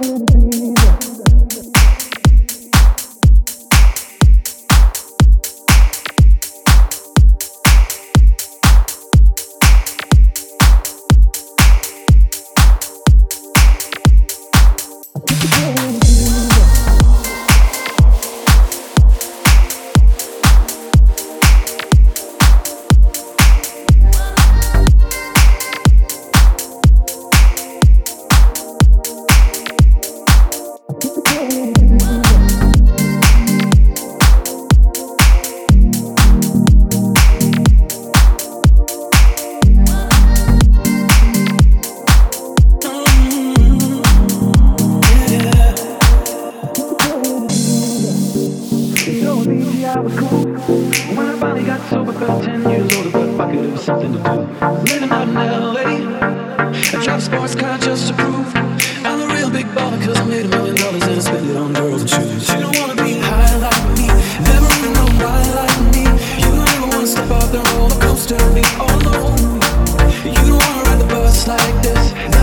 be. put on girls shoes. She don't wanna be high like me, never been on high like me. You don't ever wanna step off the roller coaster and be all alone. You don't wanna ride the bus like this.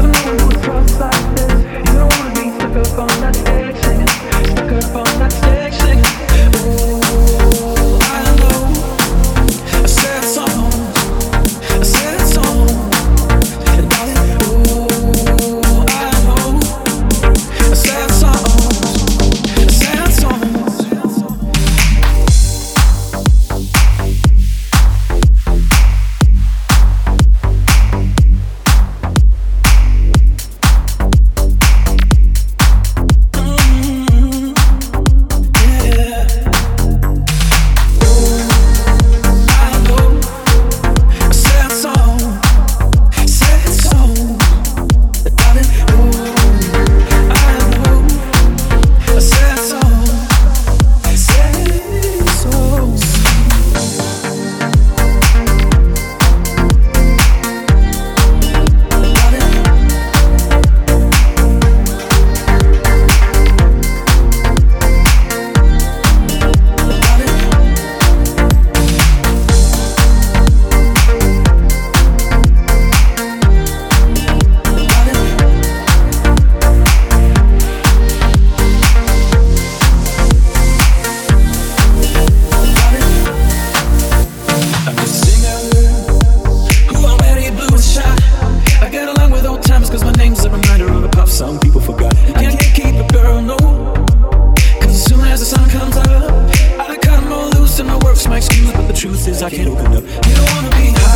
excuse, but the truth is I can't open up. You don't wanna be high.